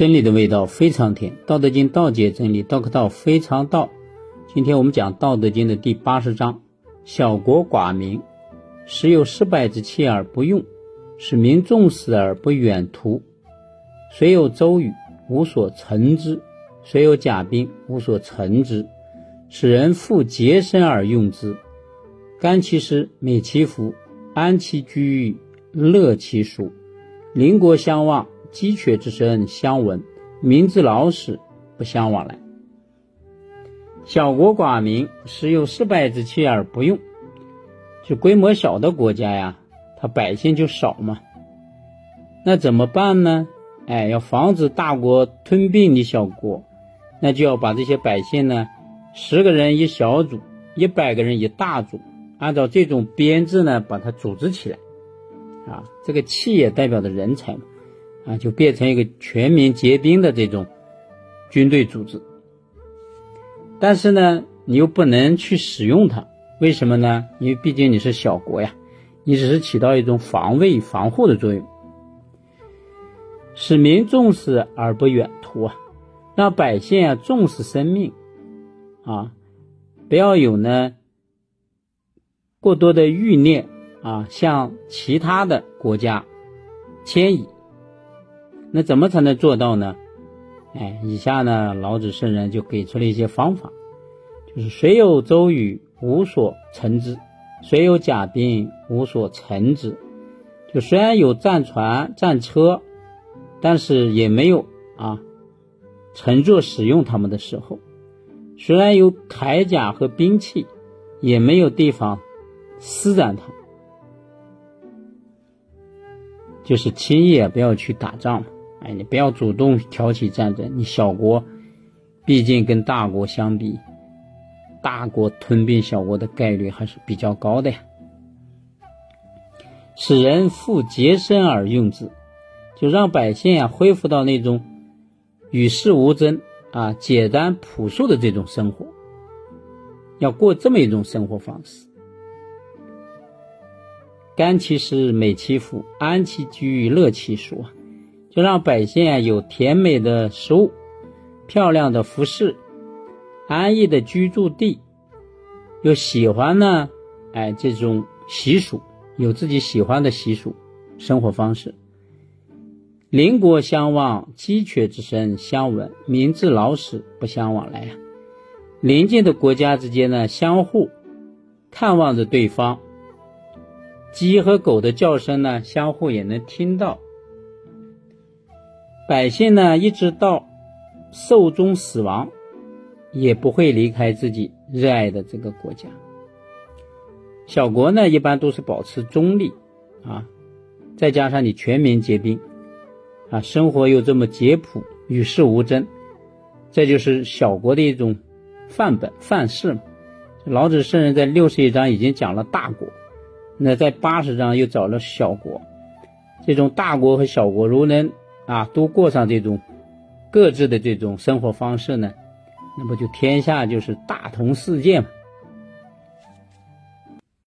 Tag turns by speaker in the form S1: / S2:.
S1: 真理的味道非常甜，《道德经》道解真理，道可道非常道。今天我们讲《道德经》的第八十章：小国寡民，时有失败之器而不用，使民重死而不远图。虽有周瑜，无所成之；虽有甲兵，无所成之。使人复洁身而用之，甘其食，美其服，安其居，乐其俗。邻国相望。鸡犬之声相闻，民之老死不相往来。小国寡民，时有失败之器而不用。就规模小的国家呀，它百姓就少嘛。那怎么办呢？哎，要防止大国吞并你小国，那就要把这些百姓呢，十个人一小组，一百个人一大组，按照这种编制呢，把它组织起来。啊，这个气也代表的人才嘛。啊，就变成一个全民皆兵的这种军队组织，但是呢，你又不能去使用它，为什么呢？因为毕竟你是小国呀，你只是起到一种防卫、防护的作用，使民重视而不远图啊，让百姓啊重视生命啊，不要有呢过多的欲念啊，向其他的国家迁移。那怎么才能做到呢？哎，以下呢，老子圣人就给出了一些方法，就是谁有周瑜，无所成之；谁有甲兵，无所成之。就虽然有战船、战车，但是也没有啊乘坐使用他们的时候；虽然有铠甲和兵器，也没有地方施展它，就是轻易也不要去打仗。你不要主动挑起战争。你小国，毕竟跟大国相比，大国吞并小国的概率还是比较高的呀。使人复洁身而用之，就让百姓啊恢复到那种与世无争啊、简单朴素的这种生活，要过这么一种生活方式。甘其食，美其服，安其居，乐其俗。就让百姓啊有甜美的食物、漂亮的服饰、安逸的居住地，又喜欢呢，哎，这种习俗，有自己喜欢的习俗生活方式。邻国相望，鸡犬之声相闻，民至老死不相往来呀。邻近的国家之间呢，相互看望着对方，鸡和狗的叫声呢，相互也能听到。百姓呢，一直到寿终死亡，也不会离开自己热爱的这个国家。小国呢，一般都是保持中立啊，再加上你全民皆兵啊，生活又这么简朴，与世无争，这就是小国的一种范本范式嘛。老子圣人在六十一章已经讲了大国，那在八十章又找了小国，这种大国和小国如能。啊，都过上这种各自的这种生活方式呢，那么就天下就是大同世界嘛。